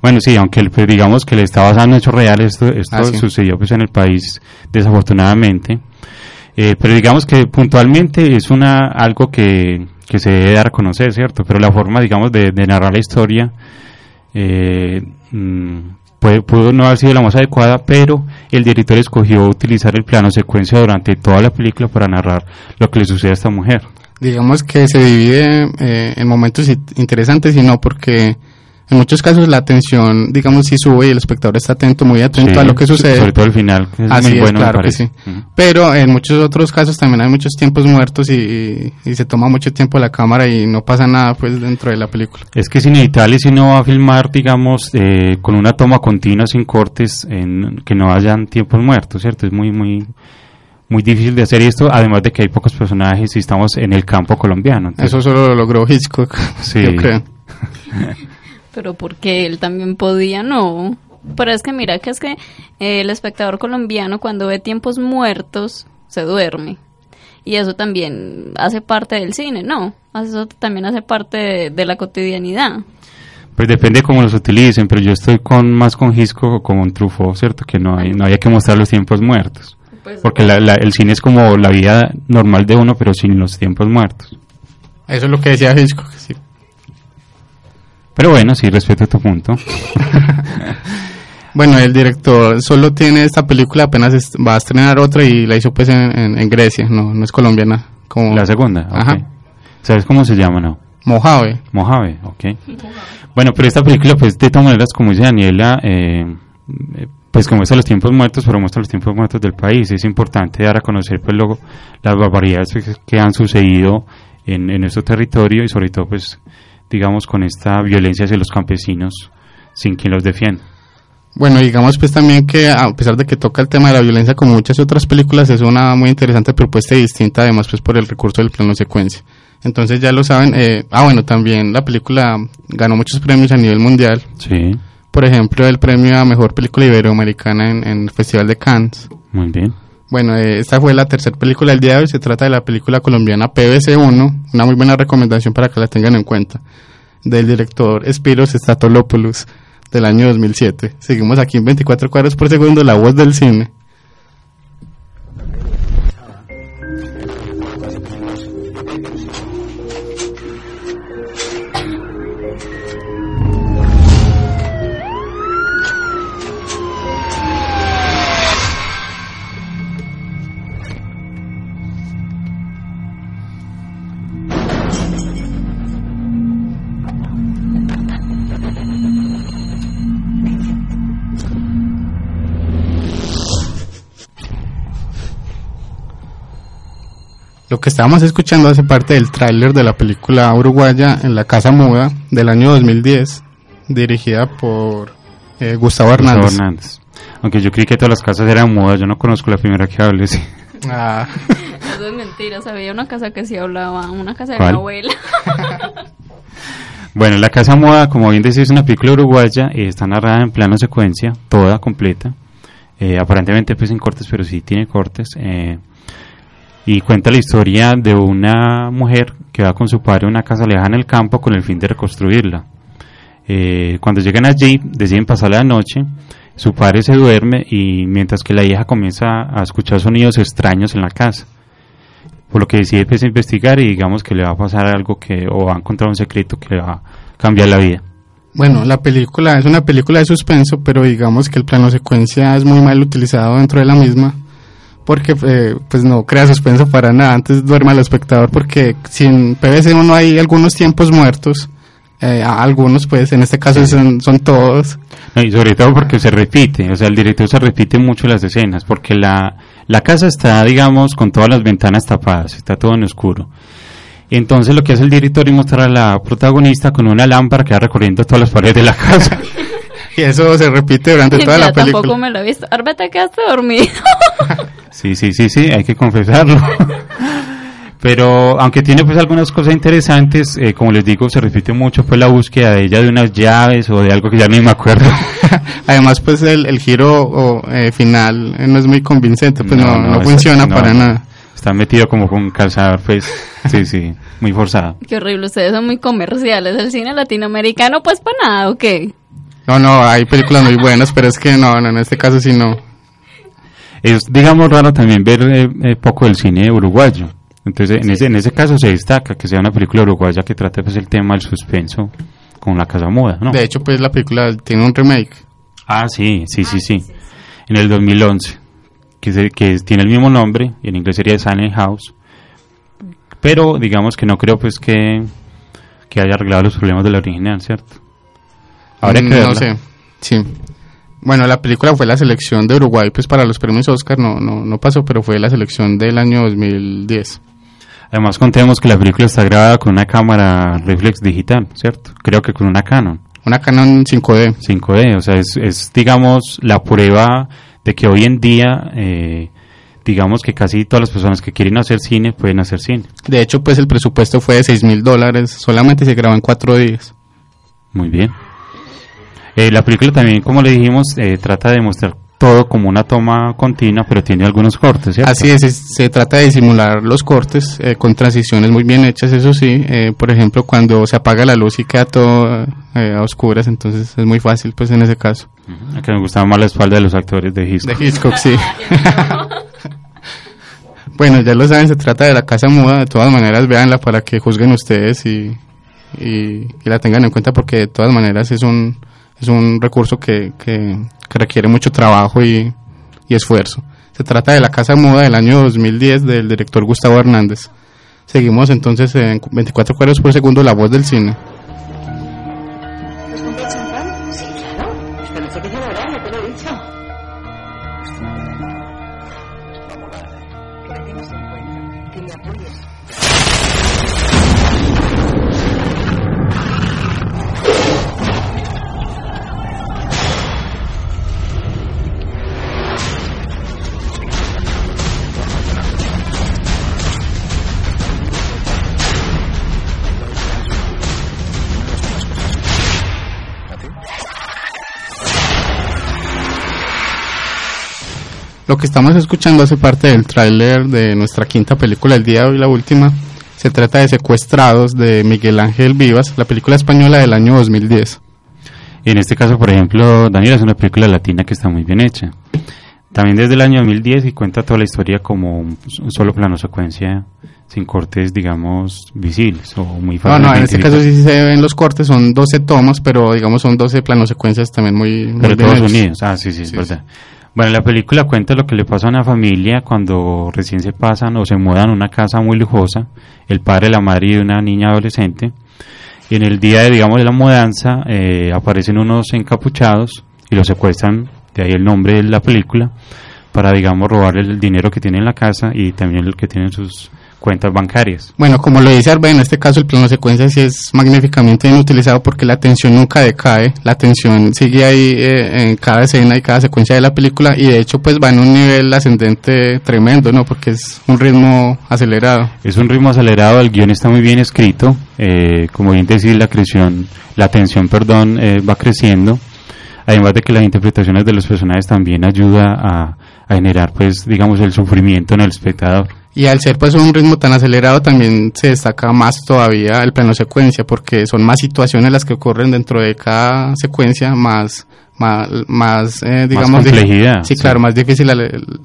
Bueno, sí, aunque el, digamos que le está basado en hechos reales, esto, esto Ah, sí. sucedió pues en el país desafortunadamente. Eh, pero digamos que puntualmente es una algo que, que se debe dar a conocer, ¿cierto? Pero la forma, digamos, de, de narrar la historia eh, mm, pudo no haber sido la más adecuada, pero el director escogió utilizar el plano secuencia durante toda la película para narrar lo que le sucede a esta mujer. Digamos que se divide eh, en momentos interesantes y no, porque en muchos casos la atención, digamos, sí sube y el espectador está atento, muy atento Sí, a lo que sucede. Sobre todo el final, que es Así muy es, bueno, claro que sí. Pero en muchos otros casos también hay muchos tiempos muertos y, se toma mucho tiempo la cámara y no pasa nada pues dentro de la película. Es que es inevitable si uno va a filmar, digamos, eh, con una toma continua sin cortes, en, que no hayan tiempos muertos, ¿cierto? Es muy, muy, muy difícil de hacer esto, además de que hay pocos personajes y estamos en el campo colombiano. entonces- Eso solo lo logró Hitchcock, Sí. yo creo. Pero porque él también podía, no. Pero es que mira que es que eh, el espectador colombiano cuando ve tiempos muertos se duerme. Y eso también hace parte del cine, ¿no? Eso también hace parte de, de la cotidianidad. Pues depende cómo los utilicen, pero yo estoy con más con Hitchcock o con Truffaut, ¿cierto? Que no hay, no había que mostrar los tiempos muertos. Pues, Porque la- la- el cine es como la vida normal de uno, pero sin los tiempos muertos. Eso es lo que decía Hitchcock, sí. Pero bueno, sí, respeto tu punto. Bueno, el director solo tiene esta película, apenas va a estrenar otra y la hizo pues en, en- en Grecia, no, no es colombiana, como La segunda. Ajá. ¿Sabes cómo se llama, no? Mojave. Mojave, ok. Bueno, pero esta película, pues, de todas maneras, como dice Daniela, eh, eh, pues que muestra los tiempos muertos, pero muestra los tiempos muertos del país. Es importante dar a conocer, pues, luego las barbaridades pues, que han sucedido en, en nuestro territorio y sobre todo, pues, digamos, con esta violencia hacia los campesinos sin quien los defienda. Bueno, digamos pues también que a pesar de que toca el tema de la violencia como muchas otras películas, es una muy interesante propuesta y distinta además pues por el recurso del plano secuencia. Entonces ya lo saben, eh, ah bueno, también la película ganó muchos premios a nivel mundial, Sí, por ejemplo el premio a Mejor Película Iberoamericana en, en el Festival de Cannes. muy bien. Bueno, eh, esta fue la tercera película del día de hoy, se trata de la película colombiana PBC1, una muy buena recomendación para que la tengan en cuenta, del director Spiros Statolopoulos del año 2007. Seguimos aquí en 24 cuadros por segundo, la voz del cine. Lo que estábamos escuchando hace parte del tráiler de la película uruguaya En la Casa Muda del año 2010, dirigida por eh, Gustavo Hernández. Gustavo Hernández. Aunque yo creí que todas las casas eran mudas, yo no conozco la primera que hable, sí. Ah, Eso es mentira, sabía una casa que sí hablaba, una casa de ¿Cuál? mi abuela. Bueno, La Casa Moda, como bien decís, es una película uruguaya, eh, está narrada en plano secuencia, toda completa. Eh, aparentemente pues sin cortes, pero sí tiene cortes. eh, y cuenta la historia de una mujer que va con su padre a una casa lejana en el campo con el fin de reconstruirla. Eh, cuando llegan allí, deciden pasar la noche, su padre se duerme y mientras que la hija comienza a escuchar sonidos extraños en la casa. por lo que decide pues investigar y digamos que le va a pasar algo que o va a encontrar un secreto que le va a cambiar la vida. Bueno, la película es una película de suspenso, pero digamos que el plano secuencia es muy mal utilizado dentro de la misma, porque eh, pues no crea suspenso para nada, antes duerme al espectador, porque sin PVC uno hay algunos tiempos muertos, eh, a- algunos pues en este caso son, son todos, No, y sobre todo porque se repite, o sea, el director se repite mucho las escenas, porque la, la casa está, digamos, con todas las ventanas tapadas, está todo en oscuro. Y entonces lo que hace el director es mostrar a la protagonista con una lámpara que va recorriendo todas las paredes de la casa. y eso se repite durante toda la tampoco película. me lo he visto. Arbe, te quedaste dormido. Sí, sí, sí, sí, hay que confesarlo. Pero aunque tiene pues algunas cosas interesantes, eh, como les digo, se repite mucho pues la búsqueda de ella de unas llaves o de algo que ya ni me acuerdo. Además pues el, el giro o, eh, final eh, no es muy convincente, pues no, no, funciona no, para nada. Está metido como con un calzador, pues, sí, sí, muy forzado. Qué horrible, ustedes son muy comerciales. El cine latinoamericano, pues para nada, ¿o qué? No, no, hay películas muy buenas, pero es que no, no, en este caso sí no. Es, digamos, raro también ver eh, eh, poco del cine uruguayo. Entonces, en ese, en ese caso se destaca que sea una película uruguaya que trate pues el tema del suspenso con la casa muda, ¿no? De hecho, pues la película tiene un remake. Ah, sí, sí, sí, sí. En el 2011, que, se- que tiene el mismo nombre, y en inglés sería Silent House. Pero digamos que no creo pues que, que haya arreglado los problemas de la original, ¿cierto? Habría que Mm, no sé, sí. Bueno, la película fue la selección de Uruguay, pues para los premios Oscar no, no, no pasó, pero fue la selección del año 2010. Además contemos que la película está grabada con una cámara reflex digital, ¿cierto? Creo que con una Canon Una Canon 5D. 5D, o sea, es, es, digamos la prueba de que hoy en día, eh, digamos que casi todas las personas que quieren hacer cine pueden hacer cine. De hecho, pues el presupuesto fue de 6 mil dólares, solamente se grabó en cuatro días. Muy bien. Eh, la película también, como le dijimos, eh, trata de mostrar todo como una toma continua, pero tiene algunos cortes, ¿cierto? Así es, es- se trata de disimular los cortes eh, con transiciones muy bien hechas, eso sí. eh, por ejemplo, cuando se apaga la luz y queda todo eh, a oscuras, entonces es muy fácil, pues en ese caso. Ujú, Que me gustaba más la espalda de los actores de Hitchcock. De Hitchcock, sí. bueno, ya lo saben, se trata de la casa muda. De todas maneras, véanla para que juzguen ustedes y, y, y la tengan en cuenta porque de todas maneras es un, es un recurso que, que, requiere mucho trabajo y, y esfuerzo. Se trata de la casa muda del año 2010 del director Gustavo Hernández. Seguimos entonces en 24 cuadros por segundo la voz del cine. Lo que estamos escuchando hace parte del tráiler de nuestra quinta película del día de hoy, la última. Se trata de Secuestrados de Miguel Ángel Vivas, la película española del año 2010. Y en este caso, por ejemplo, Daniel es una película latina que está muy bien hecha. También desde el año 2010 y cuenta toda la historia como un solo plano secuencia sin cortes, digamos, visibles o muy No, fáciles. no, de en este caso sí se ven los cortes, son 12 tomas, pero digamos son 12 planos secuencias también muy, muy Pero todos hechos. unidos, ah, sí, sí, es Sí, verdad. Bueno, la película cuenta lo que le pasa a una familia cuando recién se pasan o se mudan a una casa muy lujosa, el padre, la madre y una niña adolescente. Y en el día de, digamos, de la mudanza, eh, aparecen unos encapuchados y los secuestran, de ahí el nombre de la película, para, digamos, robarle el dinero que tiene en la casa y también el que tiene en sus cuentas bancarias. Bueno, como lo dice Arbe, en este caso el plano secuencia sí es magníficamente bien utilizado porque la tensión nunca decae, la tensión sigue ahí eh, en cada escena y cada secuencia de la película y de hecho pues va en un nivel ascendente tremendo, ¿no? Porque es un ritmo acelerado. Es un ritmo acelerado, el guion está muy bien escrito, eh, como bien decir, la creación, la tensión, perdón, eh, va creciendo, además de que las interpretaciones de los personajes también ayuda a, a generar, pues, digamos, el sufrimiento en el espectador. Y al ser pues un ritmo tan acelerado también se destaca más todavía el plano secuencia porque son más situaciones las que ocurren dentro de cada secuencia, más más, más eh, digamos Más complejidad, sí, sí. claro más difícil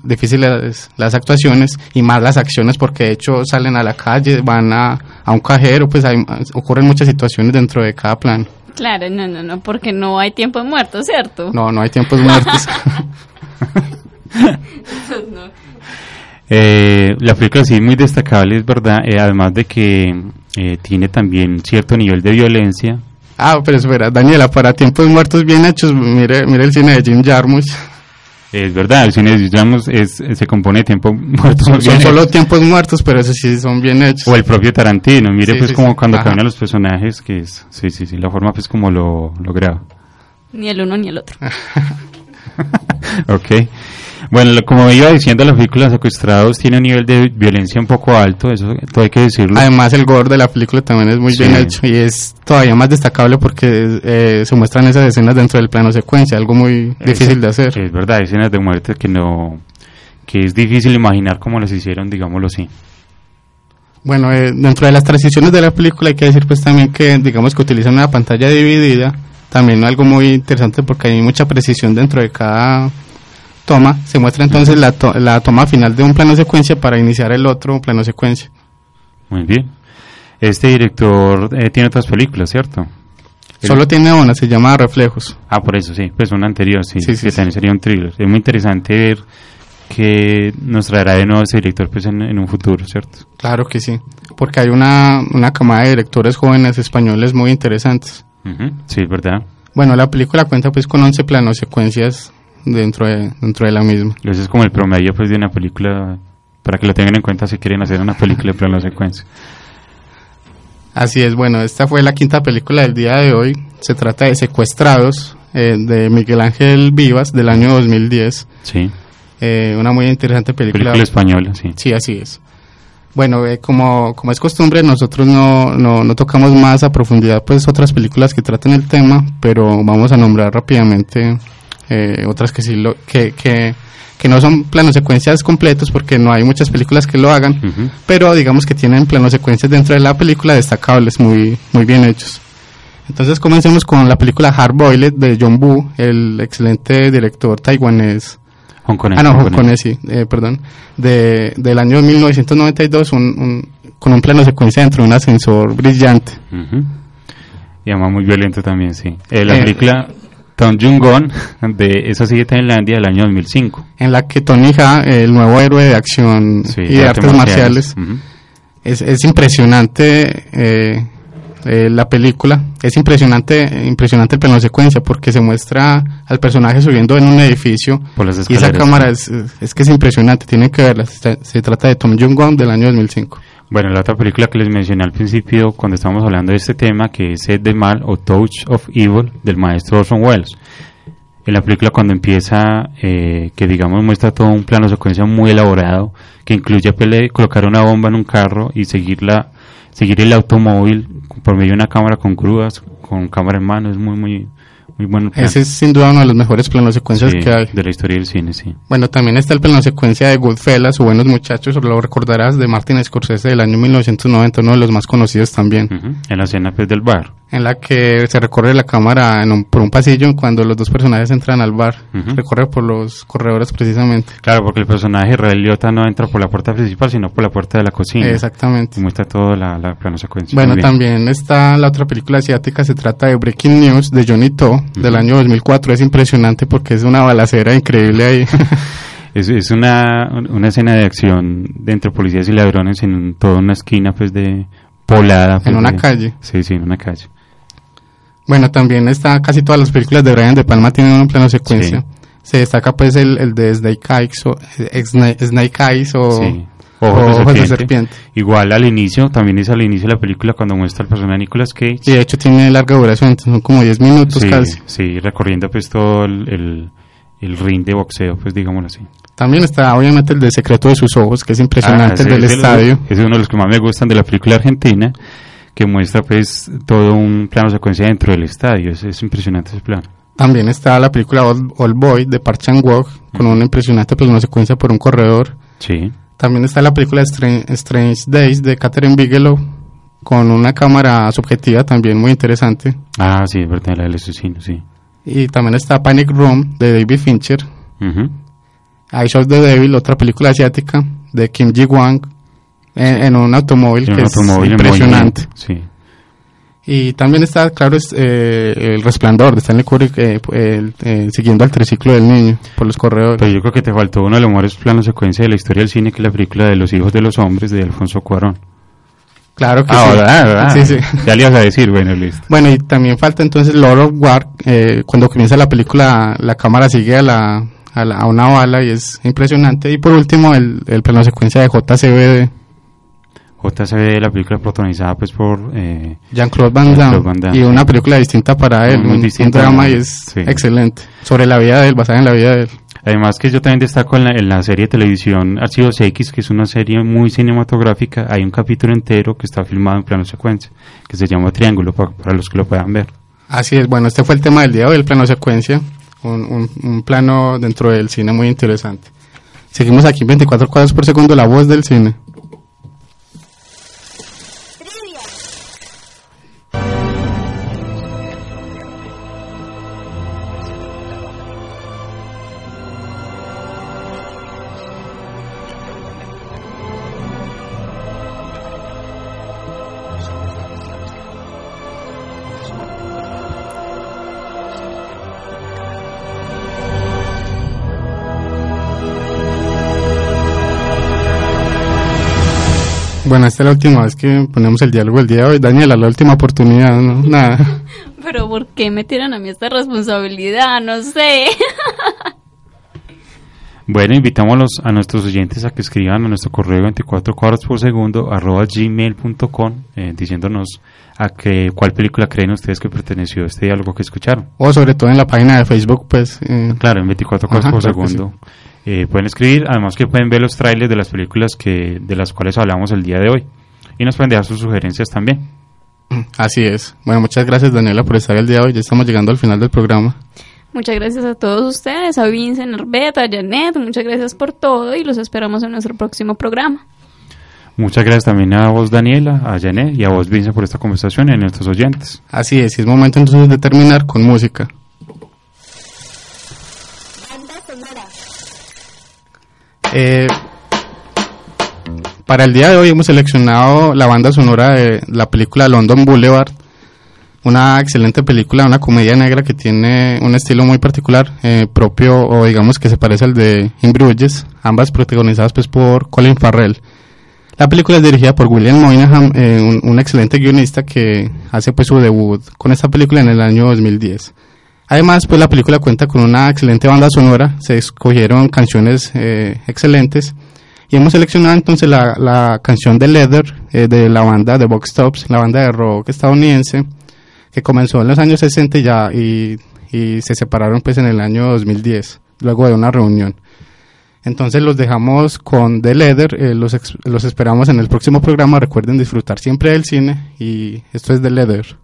difíciles las actuaciones y más las acciones porque de hecho salen a la calle van a, a un cajero pues hay, ocurren muchas situaciones dentro de cada plan Claro, no, no, no, porque no hay tiempo de muerto, ¿cierto? no no hay tiempos muertos No. Eh, la película sí es muy destacable, es verdad, eh, además de que eh, tiene también cierto nivel de violencia. ah pero espera Daniela para tiempos muertos bien hechos mire mire el cine de Jim Jarmusch Es verdad, el cine, digamos, es, se compone de tiempo muerto. son, solo tiempos muertos pero esos sí son bien hechos O el propio Tarantino, mire Sí, pues sí, como sí. cuando Ajá. cambian los personajes, que es, sí, sí, sí, la forma pues como lo, lo graba. Ni el uno ni el otro. ok. Bueno, lo- como iba diciendo, la película Secuestrados tiene un nivel de violencia un poco alto, eso todo hay que decirlo. Además, el gore de la película también es muy Sí. bien hecho y es todavía más destacable porque eh, se muestran esas escenas dentro del plano secuencia, algo muy difícil de hacer. Es verdad, escenas de muerte que no, que es difícil imaginar cómo las hicieron, digámoslo así. Bueno, eh, dentro de las transiciones de la película hay que decir pues también que digamos que utilizan una pantalla dividida, también algo muy interesante porque hay mucha precisión dentro de cada toma. Se muestra entonces la, to- la toma final de un plano secuencia para iniciar el otro plano secuencia. Muy bien. Este director eh, tiene otras películas, ¿cierto? Solo tiene una, se llama Reflejos. Ah, por eso, sí, pues una anterior, sí, Sí, sí, que sí. también sería un thriller. Es muy interesante ver que nos traerá de nuevo ese director pues en, en un futuro, ¿cierto? Claro que sí, porque hay una, una camada de directores jóvenes españoles muy interesantes. Sí, es verdad. Bueno, la película cuenta pues con 11 planos secuencias dentro de, dentro de la misma. Ese es como el promedio pues de una película, para que lo tengan en cuenta si quieren hacer una película de plano secuencia. Así es, bueno, esta fue la quinta película del día de hoy. Se trata de Secuestrados, eh, de Miguel Ángel Vivas, del año 2010. Sí, Eh, una muy interesante película. película española, sí. Sí, así es. Bueno, eh, como, como es costumbre, nosotros no, no, no tocamos más a profundidad pues otras películas que traten el tema, pero vamos a nombrar rápidamente eh, otras que sí lo, que, que, que no son planos secuencias completos porque no hay muchas películas que lo hagan, Ujú. pero digamos que tienen planos secuencias dentro de la película destacables, muy, muy bien hechos. Entonces comencemos con la película Hard Boiled de John Woo, el excelente director taiwanés Hongkonés, Ah, no, hongkonés. Hongkonés, sí, eh, perdón. De, del año 1992, un, un- con un plano secuencia dentro de un ascensor brillante. Ujú. Y además muy violento también, sí. Eh, la Eh, película Tom Jung-gon de Esa sigue Tailandia del año 2005. En la que Tony Ha, el nuevo héroe de acción Sí, y de artes marciales, es, es impresionante eh, eh, la película. Es impresionante, impresionante el plano secuencia porque se muestra al personaje subiendo en un edificio. Por las Y esa cámara es, es que es impresionante, tienen que verla. Se, se trata de Tom Jung-won del año 2005. Bueno, la otra película que les mencioné al principio cuando estábamos hablando de este tema, que es Sed de Mal o Touch of Evil del maestro Orson Welles. En la película cuando empieza, eh, que digamos muestra todo un plano secuencia muy elaborado, que incluye pele- colocar una bomba en un carro y seguirla, seguir el automóvil por medio de una cámara con grúas, con cámara en mano, es muy, muy, muy bueno. el plan. Ese es sin duda uno de los mejores planos secuencias Sí, que hay. de la historia del cine, sí. Bueno, también está el plano secuencia de Goodfellas o Buenos Muchachos, lo recordarás, de Martin Scorsese del año 1990, uno de los más conocidos también. En la escena pues, del bar. En la que se recorre la cámara en un- por un pasillo cuando los dos personajes entran al bar, Ujú. recorre por los corredores precisamente. Claro, porque el personaje Ray Liotta no entra por la puerta principal, sino por la puerta de la cocina. Exactamente. Y muestra toda la, la plano secuencia. Bueno, también está la otra película asiática, se trata de Breaking News de Johnny To, del año 2004, es impresionante porque es una balacera increíble ahí. Es, es una, una escena de acción de entre policías y ladrones en toda una esquina pues de poblada. pues, En una de- calle. Sí, sí, en una calle. Bueno, también está casi todas las películas de Brian De Palma tienen un plano secuencia. Sí. Se destaca pues el, el de Snake Eyes o, eh, Snake, Eyes o, sí. o Ojos de serpiente. Serpiente. Igual al inicio, también es al inicio de la película cuando muestra el personaje de Nicolas Cage. Y de hecho tiene larga duración, son como 10 minutos sí, casi. sí, recorriendo pues todo el, el, el ring de boxeo, pues digámoslo así. También está obviamente el de Secreto de sus Ojos, que es impresionante, Ah, el del es estadio. es uno de los que más me gustan de la película argentina, que muestra pues todo un plano secuencia dentro del estadio. Es, es impresionante ese plano. También está la película Old, Old Boy de Park Chan-wook, con una impresionante plano secuencia por un corredor. Sí. También está la película Strange, Strange Days de Catherine Bigelow con una cámara subjetiva también muy interesante. Ah, sí, es verdad, la del asesino, sí. Y también está Panic Room de David Fincher. Ujú. Eyes of the Devil, otra película asiática de Kim Ji-won en, en un automóvil que un es automóvil impresionante. Sí. Y también está, claro, es, eh, El Resplandor de Stanley Kubrick eh, el- eh, siguiendo al triciclo del niño por los corredores. Pero yo creo que te faltó uno de los mejores planos secuencia de la historia del cine, que es la película de Los hijos de los hombres de Alfonso Cuarón. Claro que Ah, sí. ¿verdad? ¿verdad? Sí, sí. Ya le ibas a decir, bueno, listo. Bueno, y también falta entonces Lord of War. eh, cuando comienza la película, la cámara sigue a, la, a, la- a una bala y es impresionante. Y por último, el, el plano secuencia de JCB JCB, la película protagonizada pues por... Eh, Jean-Claude Van Van Damme, y una película distinta para él, Muy un, distinta, un drama y es Sí. excelente. Sobre la vida de él, basada en la vida de él. Además que yo también destaco en la, en la serie de televisión Archivos X, que es una serie muy cinematográfica. Hay un capítulo entero que está filmado en plano secuencia, que se llama Triángulo, pa- para los que lo puedan ver. Así es, bueno, este fue el tema del día de hoy, el plano secuencia. Un, un, un plano dentro del cine muy interesante. Seguimos aquí en 24 cuadros por segundo, la voz del cine. Esta es la última vez que ponemos el diálogo el día de hoy. Daniela, la última oportunidad, ¿no? Nada. Pero ¿por qué me tiran a mí esta responsabilidad? No sé. Bueno, invitamos a, nuestros oyentes a que escriban a nuestro correo 24 cuadros por segundo arroba gmail.com eh, diciéndonos a que, cuál película creen ustedes que perteneció a este diálogo que escucharon. O sobre todo en la página de Facebook, pues. eh, Claro, en 24 cuadros Ajá, por segundo. Eh, pueden escribir, además que pueden ver los trailers de las películas que de las cuales hablamos el día de hoy. Y nos pueden dejar sus sugerencias también. así es. Bueno, muchas gracias, Daniela, por estar el día de hoy. Ya estamos llegando al final del programa. Muchas gracias a todos ustedes, a Vincent, Arbet, a Janet, muchas gracias por todo y los esperamos en nuestro próximo programa. Muchas gracias también a vos, Daniela, a Janet y a vos, Vincent, por esta conversación y a nuestros oyentes. Así es, y es momento entonces de terminar con música. Banda sonora. Eh, para el día de hoy hemos seleccionado la banda sonora de la película London Boulevard, una excelente película, una comedia negra que tiene un estilo muy particular, eh, propio o digamos que se parece al de In Bruges, ambas protagonizadas pues por Colin Farrell. La película es dirigida por William Moynihan, eh, un, un excelente guionista que hace pues su debut con esta película en el año 2010. Además, pues la película cuenta con una excelente banda sonora, se escogieron canciones eh, excelentes y hemos seleccionado entonces la, la canción de Leather eh, de la banda de Box Tops, la banda de rock estadounidense que comenzó en los años 60 y ya y, y se separaron pues en el año 2010 luego de una reunión. Entonces los dejamos con The Leather, eh, los, los esperamos en el próximo programa, recuerden disfrutar siempre del cine y esto es The Leather.